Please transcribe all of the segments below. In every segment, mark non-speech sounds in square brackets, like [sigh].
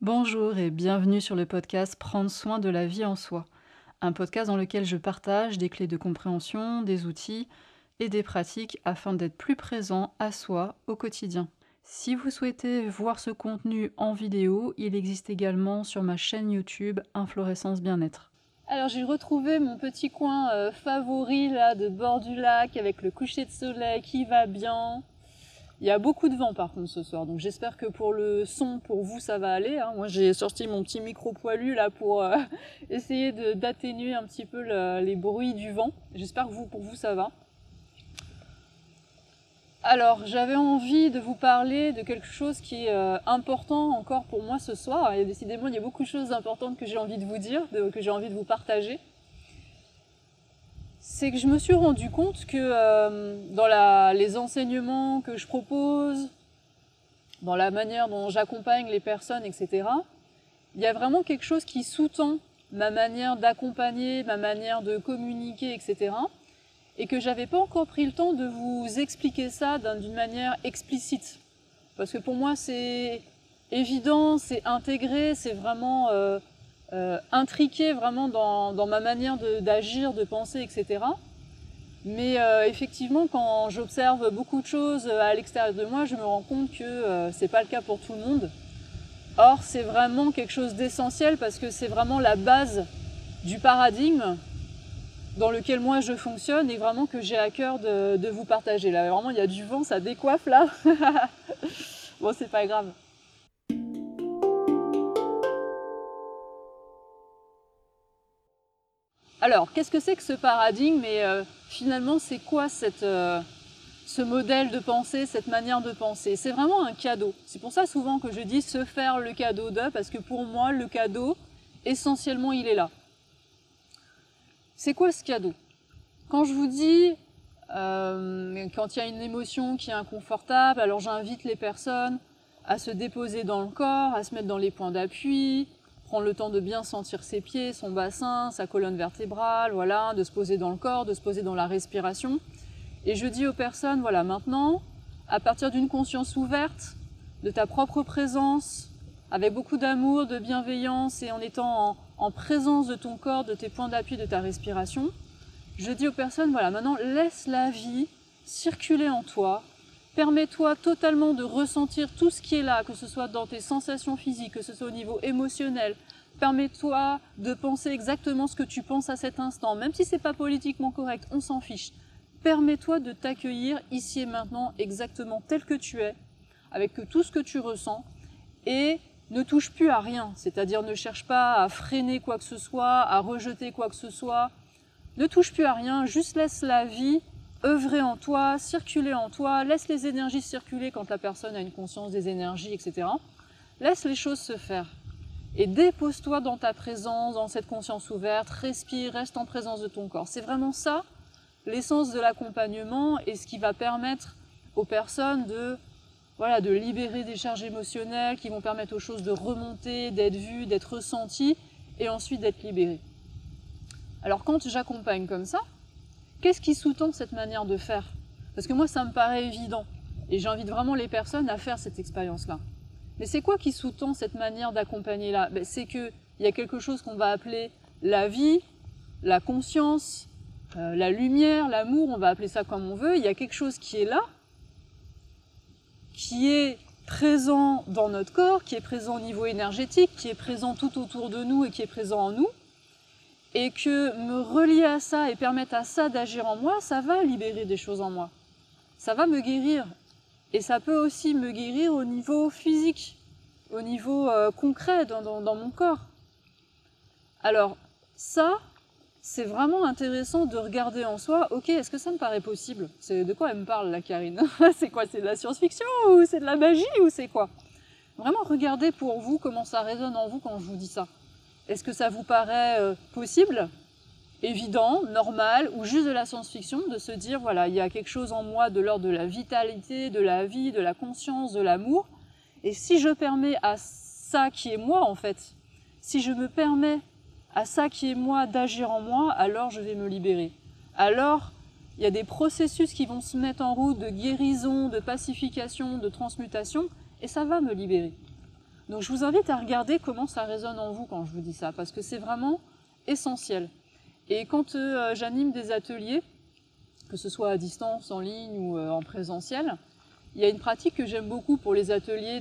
Bonjour et bienvenue sur le podcast Prendre soin de la vie en soi, un podcast dans lequel je partage des clés de compréhension, des outils et des pratiques afin d'être plus présent à soi au quotidien. Si vous souhaitez voir ce contenu en vidéo, il existe également sur ma chaîne YouTube Inflorescence Bien-être. Alors j'ai retrouvé mon petit coin euh, favori là de bord du lac avec le coucher de soleil qui va bien. Il y a beaucoup de vent par contre ce soir, donc j'espère que pour le son, pour vous, ça va aller. Hein. Moi j'ai sorti mon petit micro poilu là pour euh, [laughs] essayer d'atténuer un petit peu les bruits du vent. J'espère que vous, pour vous ça va. Alors j'avais envie de vous parler de quelque chose qui est euh, important encore pour moi ce soir. Et décidément il y a beaucoup de choses importantes que j'ai envie de vous dire, que j'ai envie de vous partager c'est que je me suis rendu compte que euh, dans les enseignements que je propose, dans la manière dont j'accompagne les personnes, etc., il y a vraiment quelque chose qui sous-tend ma manière d'accompagner, ma manière de communiquer, etc., et que j'avais pas encore pris le temps de vous expliquer ça d'une manière explicite. Parce que pour moi, c'est évident, c'est intégré, c'est vraiment euh, euh, vraiment dans, ma manière d'agir, de, penser, etc. Mais euh, effectivement, quand j'observe beaucoup de choses euh, à l'extérieur de moi, je me rends compte que c'est pas le cas pour tout le monde. Or, c'est vraiment quelque chose d'essentiel parce que c'est vraiment la base du paradigme dans lequel moi je fonctionne et vraiment que j'ai à cœur de, de, vous partager. Là, vraiment, il y a du vent, ça décoiffe là. [laughs] bon, c'est pas grave. Alors, qu'est-ce que c'est que ce paradigme et euh, finalement, c'est quoi euh, ce modèle de pensée, cette manière de penser? C'est vraiment un cadeau. C'est pour ça souvent que je dis se faire le cadeau de, parce que pour moi, le cadeau, essentiellement, il est là. C'est quoi ce cadeau? Quand je vous dis, euh, quand il y a une émotion qui est inconfortable, alors j'invite les personnes à se déposer dans le corps, à se mettre dans les points d'appui, prendre le temps de bien sentir ses pieds, son bassin, sa colonne vertébrale, voilà, de se poser dans le corps, de se poser dans la respiration. Et je dis aux personnes, voilà, maintenant, à partir d'une conscience ouverte, de ta propre présence, avec beaucoup d'amour, de bienveillance et en étant en, en, présence de ton corps, de tes points d'appui, de ta respiration, je dis aux personnes, voilà, maintenant laisse la vie circuler en toi, Permets-toi totalement de ressentir tout ce qui est là, que ce soit dans tes sensations physiques, que ce soit au niveau émotionnel. Permets-toi de penser exactement ce que tu penses à cet instant, même si c'est pas politiquement correct, on s'en fiche. Permets-toi de t'accueillir ici et maintenant exactement tel que tu es, avec tout ce que tu ressens, et ne touche plus à rien, c'est-à-dire ne cherche pas à freiner quoi que ce soit, à rejeter quoi que ce soit. Ne touche plus à rien, juste laisse la vie œuvrer en toi, circuler en toi, laisse les énergies circuler quand la personne a une conscience des énergies, etc. Laisse les choses se faire. Et dépose-toi dans ta présence, dans cette conscience ouverte, respire, reste en présence de ton corps. C'est vraiment ça l'essence de l'accompagnement et ce qui va permettre aux personnes de, voilà, de libérer des charges émotionnelles qui vont permettre aux choses de remonter, d'être vues, d'être ressenties et ensuite d'être libérées. Alors quand j'accompagne comme ça, Qu'est-ce qui sous-tend cette manière de faire? Parce que moi, ça me paraît évident. Et j'invite vraiment les personnes à faire cette expérience-là. Mais c'est quoi qui sous-tend cette manière d'accompagner là ben, C'est qu'il y a quelque chose qu'on va appeler la vie, la conscience, euh, la lumière, l'amour, on va appeler ça comme on veut. Il y a quelque chose qui est là, qui est présent dans notre corps, qui est présent au niveau énergétique, qui est présent tout autour de nous et qui est présent en nous et que me relier à ça et permettre à ça d'agir en moi, ça va libérer des choses en moi. Ça va me guérir. Et ça peut aussi me guérir au niveau physique, au niveau euh, concret dans, dans, mon corps. Alors ça, c'est vraiment intéressant de regarder en soi, ok, est-ce que ça me paraît possible? C'est de quoi elle me parle, la Karine? [laughs] C'est quoi C'est de la science-fiction ou c'est de la magie ou c'est quoi? Vraiment regardez pour vous comment ça résonne en vous quand je vous dis ça. Est-ce que ça vous paraît euh, possible, évident, normal, ou juste de la science-fiction, de se dire, voilà, il y a quelque chose en moi de l'ordre de la vitalité, de la vie, de la conscience, de l'amour, et si je permets à ça qui est moi, en fait, si je me permets à ça qui est moi d'agir en moi, alors je vais me libérer. Alors, il y a des processus qui vont se mettre en route de guérison, de pacification, de transmutation, et ça va me libérer. Donc je vous invite à regarder comment ça résonne en vous quand je vous dis ça, parce que c'est vraiment essentiel. Et quand euh, j'anime des ateliers, que ce soit à distance, en ligne ou euh, en présentiel, il y a une pratique que j'aime beaucoup pour les ateliers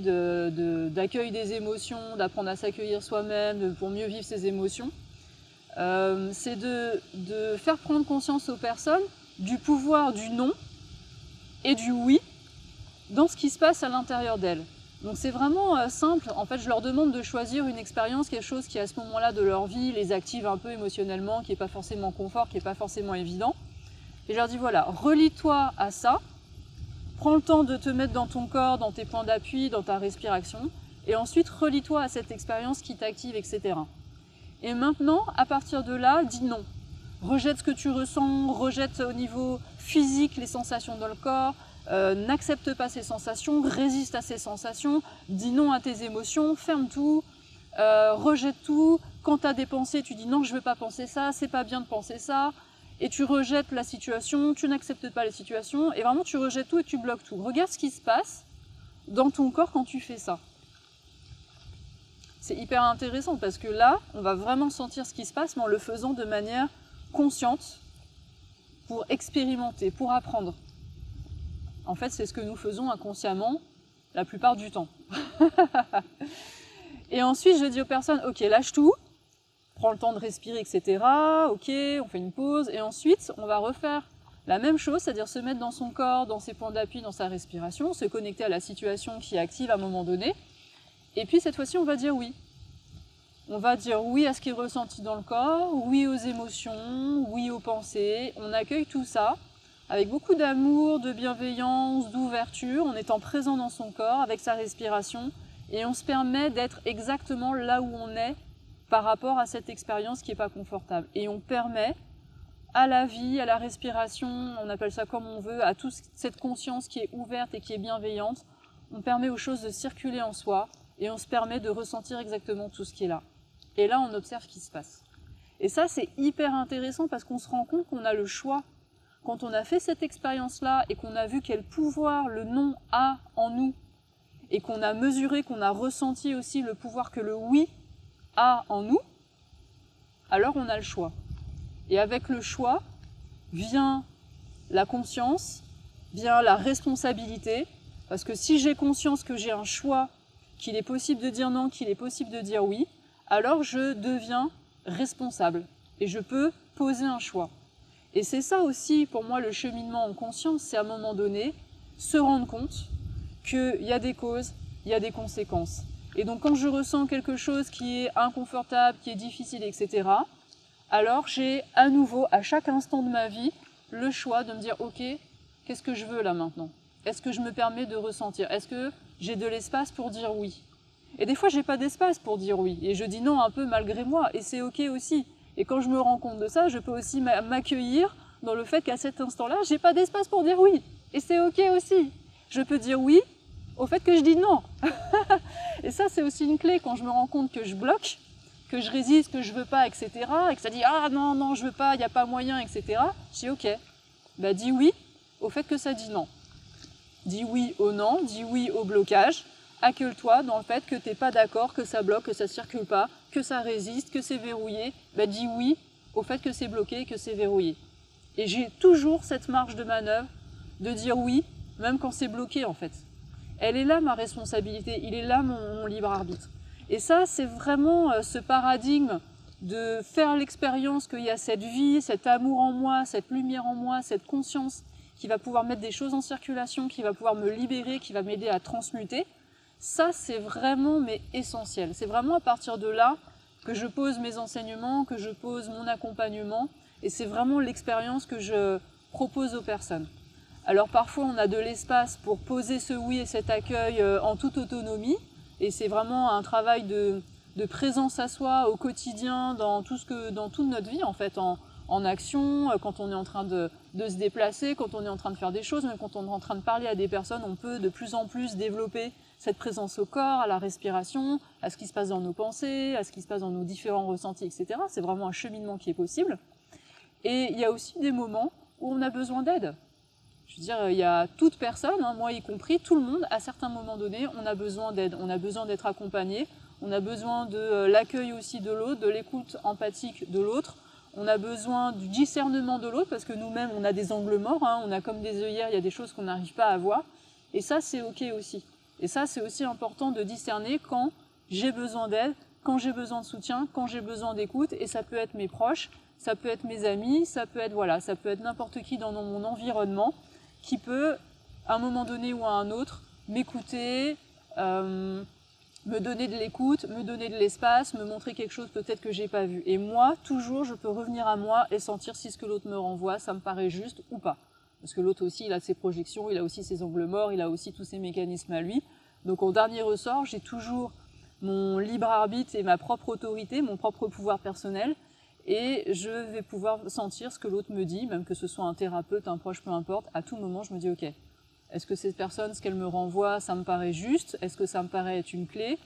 d'accueil des émotions, d'apprendre à s'accueillir soi-même, pour mieux vivre ses émotions. Euh, c'est de, faire prendre conscience aux personnes du pouvoir du non et du oui dans ce qui se passe à l'intérieur d'elles. Donc c'est vraiment euh, simple, en fait je leur demande de choisir une expérience, quelque chose qui à ce moment-là de leur vie les active un peu émotionnellement, qui n'est pas forcément confort, qui n'est pas forcément évident. Et je leur dis voilà, relie-toi à ça, prends le temps de te mettre dans ton corps, dans tes points d'appui, dans ta respiration, et ensuite relie-toi à cette expérience qui t'active, etc. Et maintenant, à partir de là, dis non. Rejette ce que tu ressens, rejette au niveau physique les sensations dans le corps, euh, n'accepte pas ces sensations, résiste à ces sensations, dis non à tes émotions, ferme tout, euh, rejette tout. Quand tu as des pensées, tu dis non, je ne veux pas penser ça, c'est pas bien de penser ça, et tu rejettes la situation, tu n'acceptes pas les situations, et vraiment tu rejettes tout et tu bloques tout. Regarde ce qui se passe dans ton corps quand tu fais ça. C'est hyper intéressant parce que là, on va vraiment sentir ce qui se passe, mais en le faisant de manière consciente, pour expérimenter, pour apprendre. En fait, c'est ce que nous faisons inconsciemment la plupart du temps. [laughs] et ensuite, je dis aux personnes, ok, lâche tout, prends le temps de respirer, etc. Ok, on fait une pause, et ensuite, on va refaire la même chose, c'est-à-dire se mettre dans son corps, dans ses points d'appui, dans sa respiration, se connecter à la situation qui est active à un moment donné. Et puis cette fois-ci, on va dire oui. On va dire oui à ce qui est ressenti dans le corps, oui aux émotions, oui aux pensées. On accueille tout ça avec beaucoup d'amour, de bienveillance, d'ouverture, en étant présent dans son corps, avec sa respiration, et on se permet d'être exactement là où on est par rapport à cette expérience qui n'est pas confortable. Et on permet à la vie, à la respiration, on appelle ça comme on veut, à toute cette conscience qui est ouverte et qui est bienveillante, on permet aux choses de circuler en soi et on se permet de ressentir exactement tout ce qui est là. Et là, on observe ce qui se passe. Et ça, c'est hyper intéressant parce qu'on se rend compte qu'on a le choix quand on a fait cette expérience-là et qu'on a vu quel pouvoir le non a en nous, et qu'on a mesuré, qu'on a ressenti aussi le pouvoir que le oui a en nous, alors on a le choix. Et avec le choix vient la conscience, vient la responsabilité, parce que si j'ai conscience que j'ai un choix, qu'il est possible de dire non, qu'il est possible de dire oui, alors je deviens responsable et je peux poser un choix. Et c'est ça aussi, pour moi, le cheminement en conscience, c'est à un moment donné se rendre compte qu'il y a des causes, il y a des conséquences. Et donc quand je ressens quelque chose qui est inconfortable, qui est difficile, etc., alors j'ai à nouveau, à chaque instant de ma vie, le choix de me dire, ok, qu'est-ce que je veux là maintenant? Est-ce que je me permets de ressentir? Est-ce que j'ai de l'espace pour dire oui? Et des fois, j'ai pas d'espace pour dire oui. Et je dis non un peu malgré moi, et c'est ok aussi. Et quand je me rends compte de ça, je peux aussi m'accueillir dans le fait qu'à cet instant-là, j'ai pas d'espace pour dire oui. Et c'est ok aussi. Je peux dire oui au fait que je dis non. [laughs] et ça, c'est aussi une clé quand je me rends compte que je bloque, que je résiste, que je veux pas, etc. Et que ça dit ah non, non, je veux pas, il n'y a pas moyen, etc. Je dis ok. Bah dis oui au fait que ça dit non. Dis oui au non, dis oui au blocage, accueille-toi dans le fait que tu n'es pas d'accord, que ça bloque, que ça ne circule pas, que ça résiste, que c'est verrouillé, bah dis oui au fait que c'est bloqué, que c'est verrouillé. Et j'ai toujours cette marge de manœuvre de dire oui, même quand c'est bloqué en fait. Elle est là ma responsabilité, il est là mon, libre arbitre. Et ça, c'est vraiment euh, ce paradigme de faire l'expérience qu'il y a cette vie, cet amour en moi, cette lumière en moi, cette conscience qui va pouvoir mettre des choses en circulation, qui va pouvoir me libérer, qui va m'aider à transmuter. Ça, c'est vraiment mais essentiel. C'est vraiment à partir de là que je pose mes enseignements, que je pose mon accompagnement, et c'est vraiment l'expérience que je propose aux personnes. Alors parfois, on a de l'espace pour poser ce oui et cet accueil euh, en toute autonomie, et c'est vraiment un travail de, présence à soi au quotidien, dans, tout ce que, dans toute notre vie en fait, en, action, euh, quand on est en train de, de, se déplacer, quand on est en train de faire des choses, même quand on est en train de parler à des personnes, on peut de plus en plus développer cette présence au corps, à la respiration, à ce qui se passe dans nos pensées, à ce qui se passe dans nos différents ressentis, etc. C'est vraiment un cheminement qui est possible. Et il y a aussi des moments où on a besoin d'aide. Je veux dire, il y a toute personne, hein, moi y compris, tout le monde, à certains moments donnés, on a besoin d'aide, on a besoin d'être accompagné, on a besoin de euh, l'accueil aussi de l'autre, de l'écoute empathique de l'autre, on a besoin du discernement de l'autre, parce que nous-mêmes, on a des angles morts, hein, on a comme des œillères, il y a des choses qu'on n'arrive pas à voir, et ça, c'est OK aussi. Et ça, c'est aussi important de discerner quand j'ai besoin d'aide, quand j'ai besoin de soutien, quand j'ai besoin d'écoute, et ça peut être mes proches, ça peut être mes amis, ça peut être voilà, ça peut être n'importe qui dans mon environnement qui peut, à un moment donné ou à un autre, m'écouter, euh, me donner de l'écoute, me donner de l'espace, me montrer quelque chose peut-être que j'ai pas vu. Et moi, toujours, je peux revenir à moi et sentir si ce que l'autre me renvoie, ça me paraît juste ou pas. Parce que l'autre aussi, il a ses projections, il a aussi ses angles morts, il a aussi tous ses mécanismes à lui. Donc en dernier ressort, j'ai toujours mon libre arbitre et ma propre autorité, mon propre pouvoir personnel, et je vais pouvoir sentir ce que l'autre me dit, même que ce soit un thérapeute, un proche, peu importe, à tout moment je me dis ok, est-ce que cette personne, ce qu'elle me renvoie, ça me paraît juste? Est-ce que ça me paraît être une clé?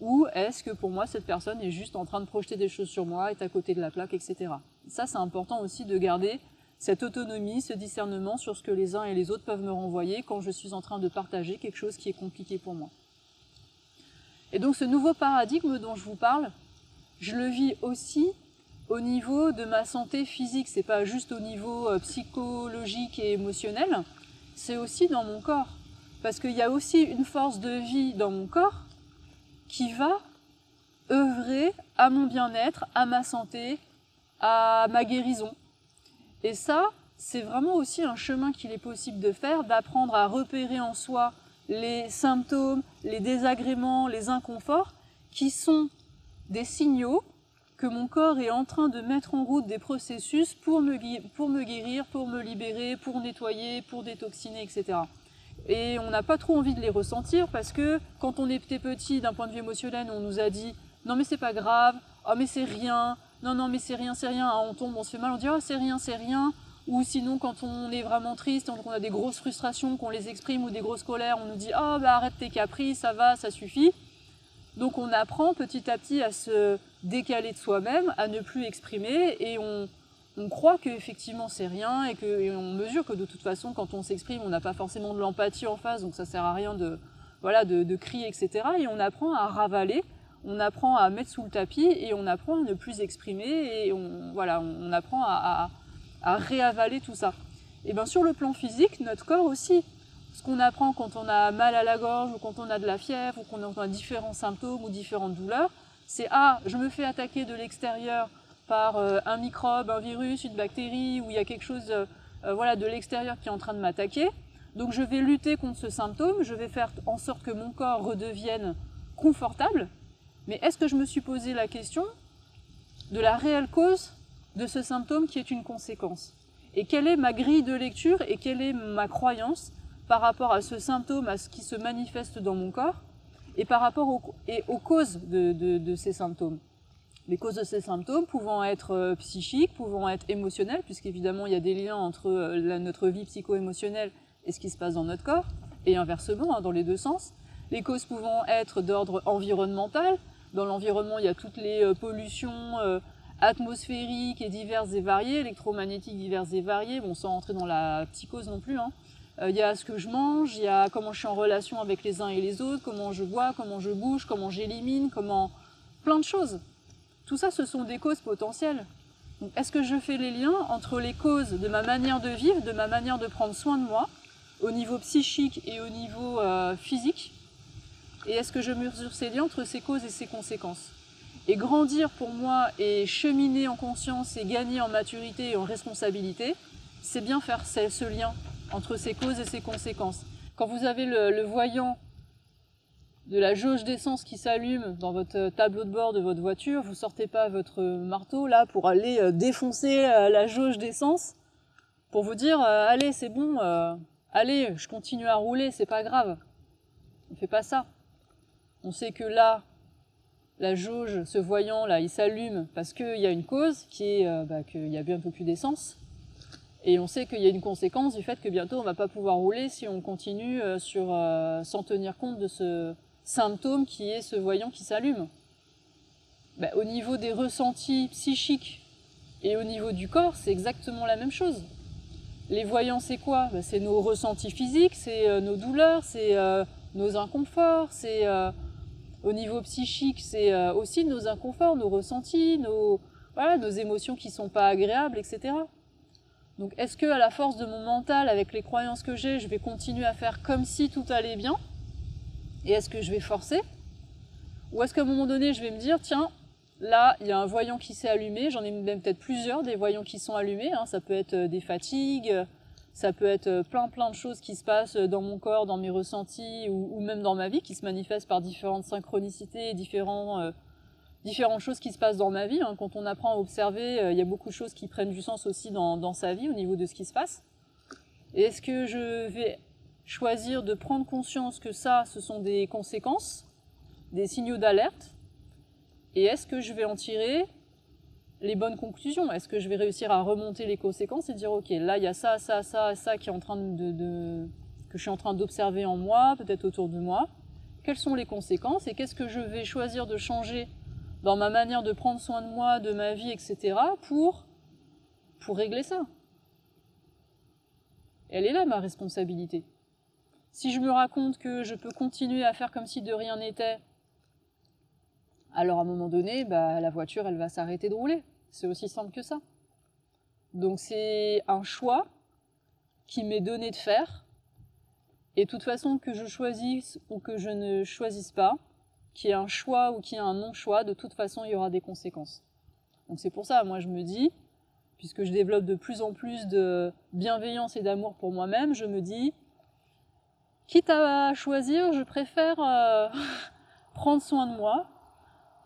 Ou est-ce que pour moi cette personne est juste en train de projeter des choses sur moi, est à côté de la plaque, etc. Ça c'est important aussi de garder cette autonomie, ce discernement sur ce que les uns et les autres peuvent me renvoyer quand je suis en train de partager quelque chose qui est compliqué pour moi. Et donc ce nouveau paradigme dont je vous parle, je le vis aussi au niveau de ma santé physique. C'est pas juste au niveau euh, psychologique et émotionnel, c'est aussi dans mon corps. Parce qu'il y a aussi une force de vie dans mon corps qui va œuvrer à mon bien-être, à ma santé, à ma guérison. Et ça, c'est vraiment aussi un chemin qu'il est possible de faire, d'apprendre à repérer en soi les symptômes, les désagréments, les inconforts, qui sont des signaux que mon corps est en train de mettre en route des processus pour me, pour me guérir, pour me libérer, pour nettoyer, pour détoxiner, etc. Et on n'a pas trop envie de les ressentir parce que quand on était petit, d'un point de vue émotionnel, on nous a dit non mais c'est pas grave, oh mais c'est rien, non non mais c'est rien, c'est rien, on tombe, on se fait mal, on dit oh c'est rien, c'est rien, ou sinon quand on est vraiment triste, on a des grosses frustrations, qu'on les exprime ou des grosses colères, on nous dit oh bah arrête tes caprices, ça va, ça suffit. Donc on apprend petit à petit à se décaler de soi-même, à ne plus exprimer, et on, croit qu'effectivement c'est rien, et, qu'on mesure que de toute façon quand on s'exprime, on n'a pas forcément de l'empathie en face, donc ça sert à rien de, voilà, de, crier, etc. Et on apprend à ravaler, on apprend à mettre sous le tapis, et on apprend à ne plus exprimer, et on, voilà, on apprend à, réavaler tout ça. Et bien sur le plan physique, notre corps aussi ce qu'on apprend quand on a mal à la gorge ou quand on a de la fièvre ou qu'on a différents symptômes ou différentes douleurs, c'est ah, je me fais attaquer de l'extérieur par euh, un microbe, un virus, une bactérie, ou il y a quelque chose euh, euh, voilà, de l'extérieur qui est en train de m'attaquer. Donc je vais lutter contre ce symptôme, je vais faire en sorte que mon corps redevienne confortable. Mais est-ce que je me suis posé la question de la réelle cause de ce symptôme qui est une conséquence? Et quelle est ma grille de lecture et quelle est ma croyance par rapport à ce symptôme, à ce qui se manifeste dans mon corps, et par rapport et aux causes de, ces symptômes? Les causes de ces symptômes pouvant être euh, psychiques, pouvant être émotionnelles, puisqu'évidemment il y a des liens entre euh, notre vie psycho-émotionnelle et ce qui se passe dans notre corps, et inversement, hein, dans les deux sens. Les causes pouvant être d'ordre environnemental. Dans l'environnement, il y a toutes les euh, pollutions atmosphériques et diverses et variées, électromagnétiques diverses et variées, bon, sans rentrer dans la psychose non plus, hein. Euh, il y a ce que je mange, il y a comment je suis en relation avec les uns et les autres, comment je bois, comment je bouge, comment j'élimine, comment... plein de choses. Tout ça, ce sont des causes potentielles. Est-ce que je fais les liens entre les causes de ma manière de vivre, de ma manière de prendre soin de moi, au niveau psychique et au niveau euh, physique? Et est-ce que je mesure ces liens entre ces causes et ces conséquences? Et grandir pour moi et cheminer en conscience et gagner en maturité et en responsabilité, c'est bien faire ce lien entre ses causes et ses conséquences. Quand vous avez le, voyant de la jauge d'essence qui s'allume dans votre tableau de bord de votre voiture, vous sortez pas votre marteau là pour aller euh, défoncer euh, la jauge d'essence pour vous dire euh, allez c'est bon, allez je continue à rouler, c'est pas grave. On fait pas ça. On sait que là, la jauge, ce voyant là, il s'allume parce qu'il y a une cause qui est bah, qu'il y a bien un peu plus d'essence et on sait qu'il y a une conséquence du fait que bientôt on ne va pas pouvoir rouler si on continue euh, euh, sans tenir compte de ce symptôme qui est ce voyant qui s'allume. Ben, au niveau des ressentis psychiques et au niveau du corps, c'est exactement la même chose. Les voyants, c'est quoi? Bah, C'est nos ressentis physiques, c'est euh, nos douleurs, c'est euh, nos inconforts, c'est euh, au niveau psychique, c'est aussi nos inconforts, nos ressentis, nos, voilà, nos émotions qui sont pas agréables, etc. Donc est-ce que à la force de mon mental, avec les croyances que j'ai, je vais continuer à faire comme si tout allait bien Et est-ce que je vais forcer? Ou est-ce qu'à un moment donné, je vais me dire, tiens, Là, il y a un voyant qui s'est allumé, j'en ai même peut-être plusieurs des voyants qui sont allumés, hein. ça peut être euh, des fatigues, ça peut être euh, plein plein de choses qui se passent dans mon corps, dans mes ressentis ou, même dans ma vie, qui se manifestent par différentes synchronicités, différents, euh, différentes choses qui se passent dans ma vie. Hein. Quand on apprend à observer, il y a beaucoup de choses qui prennent du sens aussi dans, dans sa vie au niveau de ce qui se passe. Est-ce que je vais choisir de prendre conscience que ça, ce sont des conséquences, des signaux d'alerte, et est-ce que je vais en tirer les bonnes conclusions Est-ce que je vais réussir à remonter les conséquences et dire ok là il y a ça, ça, ça, ça qui est en train de, que je suis en train d'observer en moi, peut-être autour de moi. Quelles sont les conséquences et qu'est-ce que je vais choisir de changer dans ma manière de prendre soin de moi, de ma vie, etc. pour pour régler ça? Elle est là ma responsabilité. Si je me raconte que je peux continuer à faire comme si de rien n'était, alors à un moment donné, bah, la voiture, elle va s'arrêter de rouler. C'est aussi simple que ça. Donc c'est un choix qui m'est donné de faire. Et de toute façon, que je choisisse ou que je ne choisisse pas, qu'il y ait un choix ou qu'il y ait un non-choix, de toute façon, il y aura des conséquences. Donc c'est pour ça, moi je me dis, puisque je développe de plus en plus de bienveillance et d'amour pour moi-même, je me dis, quitte à choisir, je préfère euh, [laughs] prendre soin de moi,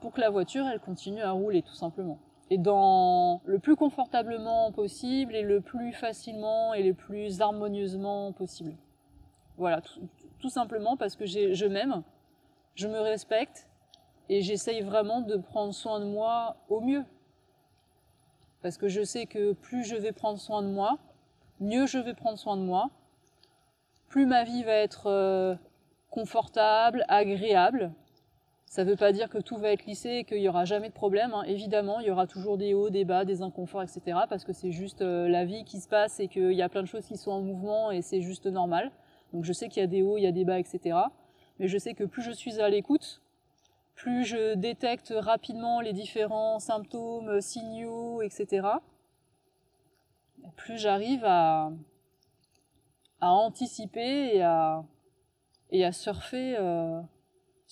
pour que la voiture, elle continue à rouler, tout simplement. Et dans le plus confortablement possible, et le plus facilement, et le plus harmonieusement possible. Voilà, tout, simplement parce que je m'aime, je me respecte, et j'essaye vraiment de prendre soin de moi au mieux. Parce que je sais que plus je vais prendre soin de moi, mieux je vais prendre soin de moi, plus ma vie va être euh, confortable, agréable, ça ne veut pas dire que tout va être lissé et qu'il n'y aura jamais de problème. Hein. Évidemment, il y aura toujours des hauts, des bas, des inconforts, etc. Parce que c'est juste euh, la vie qui se passe et qu'il y a plein de choses qui sont en mouvement et c'est juste normal. Donc je sais qu'il y a des hauts, il y a des bas, etc. Mais je sais que plus je suis à l'écoute, plus je détecte rapidement les différents symptômes, signaux, etc. Plus j'arrive à, anticiper et à, et à surfer euh,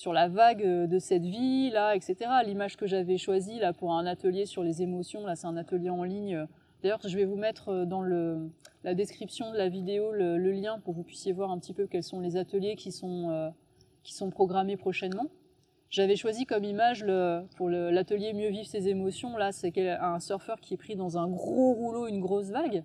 sur la vague euh, de cette vie là, etc. L'image que j'avais choisie là pour un atelier sur les émotions, là c'est un atelier en ligne. D'ailleurs, je vais vous mettre euh, dans le, la description de la vidéo le, lien pour que vous puissiez voir un petit peu quels sont les ateliers qui sont, euh, qui sont programmés prochainement. J'avais choisi comme image le, pour l'atelier Mieux vivre ses émotions, là c'est un surfeur qui est pris dans un gros rouleau, une grosse vague.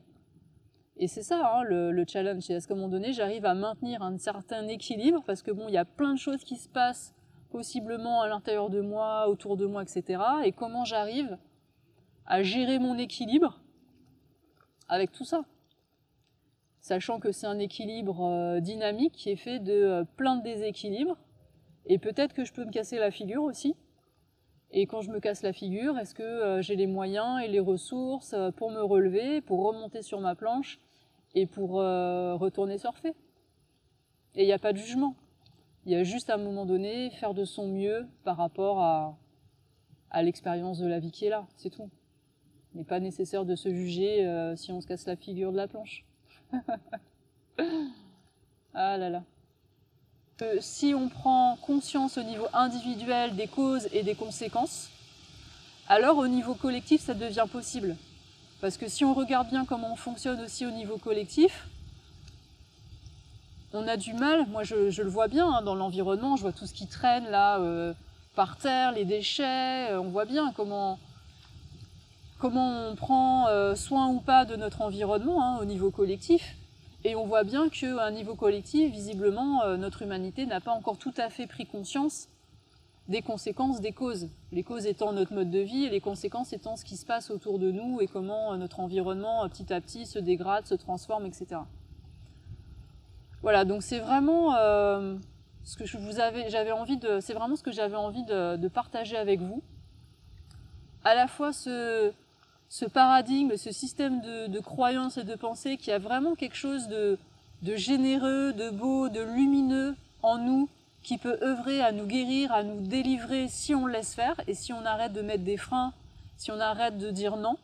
Et c'est ça hein, le, le, challenge, c'est à ce moment donné, j'arrive à maintenir un certain équilibre, parce que bon, il y a plein de choses qui se passent possiblement à l'intérieur de moi, autour de moi, etc. Et comment j'arrive à gérer mon équilibre avec tout ça? Sachant que c'est un équilibre euh, dynamique qui est fait de euh, plein de déséquilibres, et peut-être que je peux me casser la figure aussi. Et quand je me casse la figure, est-ce que euh, j'ai les moyens et les ressources pour me relever, pour remonter sur ma planche et pour euh, retourner surfer. Et il n'y a pas de jugement. Il y a juste à un moment donné faire de son mieux par rapport à, l'expérience de la vie qui est là, c'est tout. Il n'est pas nécessaire de se juger euh, si on se casse la figure de la planche. [laughs] ah là là. Euh, si on prend conscience au niveau individuel des causes et des conséquences, alors au niveau collectif, ça devient possible. Parce que si on regarde bien comment on fonctionne aussi au niveau collectif, on a du mal, moi je, le vois bien hein, dans l'environnement, je vois tout ce qui traîne là euh, par terre, les déchets, euh, on voit bien comment, comment on prend euh, soin ou pas de notre environnement hein, au niveau collectif. Et on voit bien qu'à un niveau collectif, visiblement, notre humanité n'a pas encore tout à fait pris conscience des conséquences des causes. Les causes étant notre mode de vie et les conséquences étant ce qui se passe autour de nous et comment euh, notre environnement euh, petit à petit se dégrade, se transforme, etc. Voilà, donc c'est vraiment euh, ce que j'avais envie de, c'est vraiment ce que j'avais envie de, partager avec vous. À la fois ce, ce paradigme, ce système de, de croyance et de pensée qui a vraiment quelque chose de, de généreux, de beau, de lumineux en nous, qui peut œuvrer à nous guérir, à nous délivrer si on laisse faire et si on arrête de mettre des freins, si on arrête de dire non.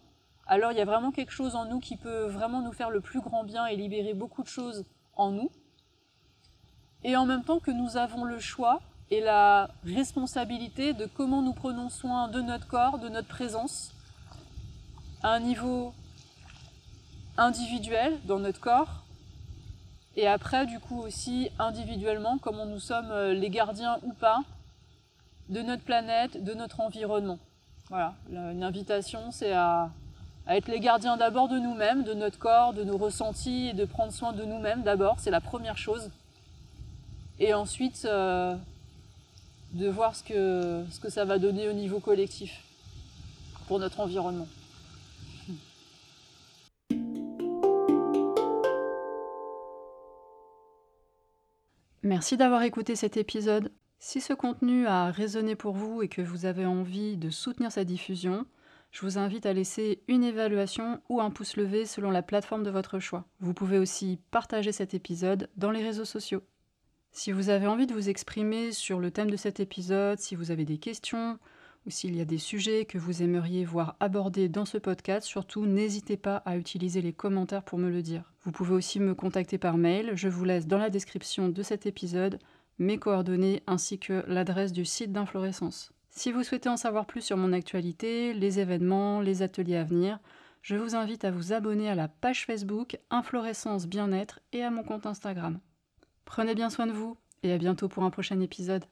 Alors il y a vraiment quelque chose en nous qui peut vraiment nous faire le plus grand bien et libérer beaucoup de choses en nous. Et en même temps que nous avons le choix et la responsabilité de comment nous prenons soin de notre corps, de notre présence, à un niveau individuel dans notre corps, et après, du coup, aussi individuellement, comment nous sommes euh, les gardiens ou pas de notre planète, de notre environnement. Voilà, une invitation, c'est à, être les gardiens d'abord de nous-mêmes, de notre corps, de nos ressentis, et de prendre soin de nous-mêmes d'abord, c'est la première chose. Et ensuite, euh, de voir ce que, ce que ça va donner au niveau collectif pour notre environnement. Merci d'avoir écouté cet épisode. Si ce contenu a résonné pour vous et que vous avez envie de soutenir sa diffusion, je vous invite à laisser une évaluation ou un pouce levé selon la plateforme de votre choix. Vous pouvez aussi partager cet épisode dans les réseaux sociaux. Si vous avez envie de vous exprimer sur le thème de cet épisode, si vous avez des questions ou s'il y a des sujets que vous aimeriez voir abordés dans ce podcast, surtout n'hésitez pas à utiliser les commentaires pour me le dire. Vous pouvez aussi me contacter par mail, je vous laisse dans la description de cet épisode mes coordonnées ainsi que l'adresse du site d'Inflorescence. Si vous souhaitez en savoir plus sur mon actualité, les événements, les ateliers à venir, je vous invite à vous abonner à la page Facebook Inflorescence Bien-être et à mon compte Instagram. Prenez bien soin de vous et à bientôt pour un prochain épisode.